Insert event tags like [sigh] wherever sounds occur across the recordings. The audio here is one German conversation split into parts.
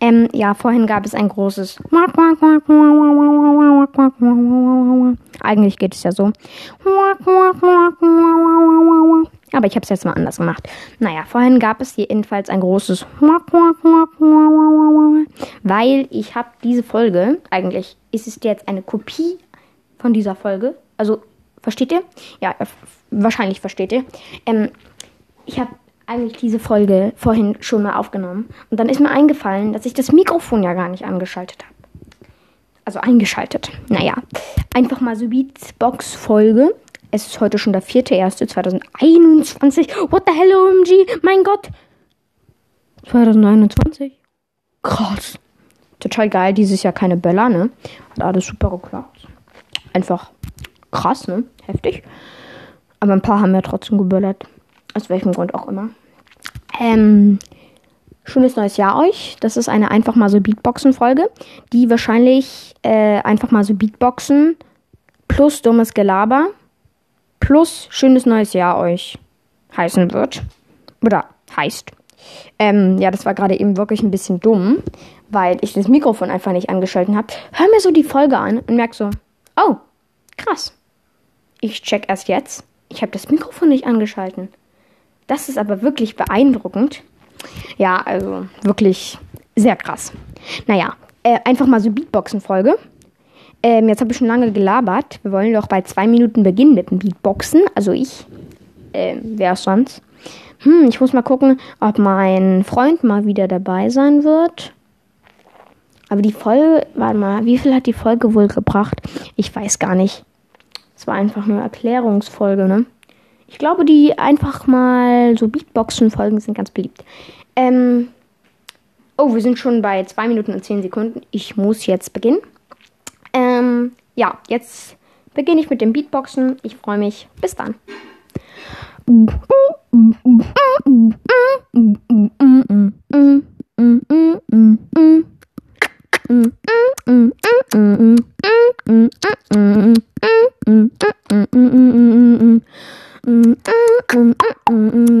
Ähm, ja, vorhin gab es ein großes. Eigentlich geht es ja so. Aber ich habe es jetzt mal anders gemacht. Naja, vorhin gab es jedenfalls ein großes. Weil ich habe diese Folge, eigentlich ist es jetzt eine Kopie von dieser Folge. Also, versteht ihr? Ja, wahrscheinlich versteht ihr. Ähm, ich habe eigentlich diese Folge vorhin schon mal aufgenommen. Und dann ist mir eingefallen, dass ich das Mikrofon ja gar nicht angeschaltet habe. Also eingeschaltet. Naja, einfach mal so Beatbox-Folge. Es ist heute schon der 4.1.2021. What the hell, OMG? Mein Gott. 2021. Krass. Total geil. Dieses Jahr keine Böller, ne? Hat alles super geklappt. Einfach krass, ne? Heftig. Aber ein paar haben ja trotzdem geböllert. Aus welchem Grund auch immer. Ähm, schönes neues Jahr euch. Das ist eine einfach mal so Beatboxen-Folge, die wahrscheinlich äh, einfach mal so Beatboxen plus dummes Gelaber plus schönes neues Jahr euch heißen wird. Oder heißt. Ähm, ja, das war gerade eben wirklich ein bisschen dumm, weil ich das Mikrofon einfach nicht angeschaltet habe. Hör mir so die Folge an und merk so, oh, krass. Ich check erst jetzt. Ich habe das Mikrofon nicht angeschalten. Das ist aber wirklich beeindruckend. Ja, also wirklich sehr krass. Naja, äh, einfach mal so Beatboxen-Folge. Ähm, jetzt habe ich schon lange gelabert. Wir wollen doch bei zwei Minuten beginnen mit dem Beatboxen. Also ich. Äh, wer sonst? Hm, ich muss mal gucken, ob mein Freund mal wieder dabei sein wird. Aber die Folge, warte mal, wie viel hat die Folge wohl gebracht? Ich weiß gar nicht. Es war einfach nur Erklärungsfolge, ne? Ich glaube, die einfach mal so Beatboxen-Folgen sind ganz beliebt. Ähm oh, wir sind schon bei 2 Minuten und 10 Sekunden. Ich muss jetzt beginnen. Ähm, ja, jetzt beginne ich mit dem Beatboxen. Ich freue mich. Bis dann. [laughs] Mm-hmm.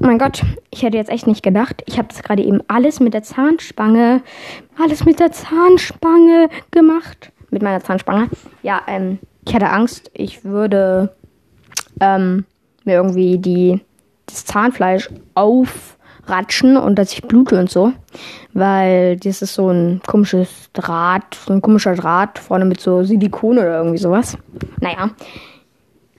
mein Gott, ich hätte jetzt echt nicht gedacht. Ich habe das gerade eben alles mit der Zahnspange, alles mit der Zahnspange gemacht. Mit meiner Zahnspange. Ja, ähm, ich hatte Angst, ich würde ähm, mir irgendwie die, das Zahnfleisch aufratschen und dass ich blute und so. Weil das ist so ein komisches Draht, so ein komischer Draht vorne mit so Silikon oder irgendwie sowas. Naja.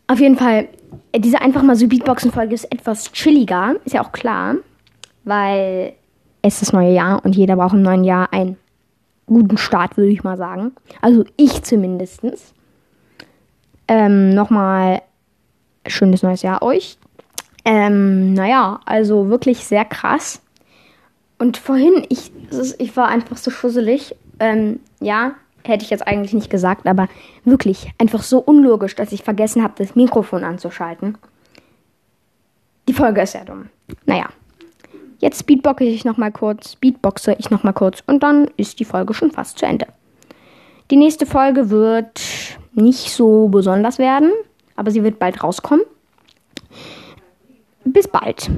Auf jeden Fall, diese einfach mal so Beatboxen-Folge ist etwas chilliger, ist ja auch klar, weil es ist das neue Jahr und jeder braucht im neuen Jahr einen guten Start, würde ich mal sagen. Also ich zumindest. Ähm, Nochmal schönes neues Jahr euch. Ähm, naja, also wirklich sehr krass. Und vorhin, ich, ich war einfach so schusselig. Ähm, ja, hätte ich jetzt eigentlich nicht gesagt, aber wirklich einfach so unlogisch, dass ich vergessen habe, das Mikrofon anzuschalten. Die Folge ist ja dumm. Naja. jetzt beatboxe ich noch mal kurz, beatboxe ich noch mal kurz und dann ist die Folge schon fast zu Ende. Die nächste Folge wird nicht so besonders werden, aber sie wird bald rauskommen. Bis bald.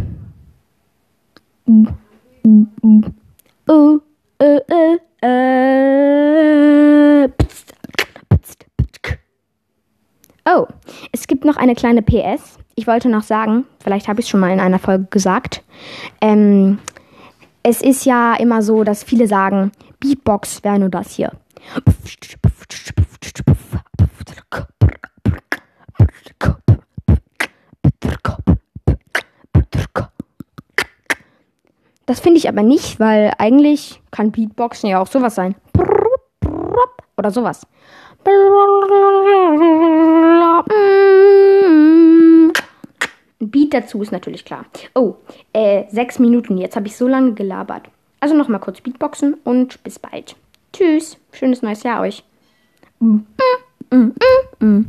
Oh, es gibt noch eine kleine PS. Ich wollte noch sagen, vielleicht habe ich es schon mal in einer Folge gesagt. Ähm, es ist ja immer so, dass viele sagen, Beatbox wäre nur das hier. Das finde ich aber nicht, weil eigentlich kann Beatboxen ja auch sowas sein. Oder sowas. Ein Beat dazu ist natürlich klar. Oh, äh, sechs Minuten. Jetzt habe ich so lange gelabert. Also nochmal kurz Beatboxen und bis bald. Tschüss. Schönes neues Jahr euch. Mm, mm, mm,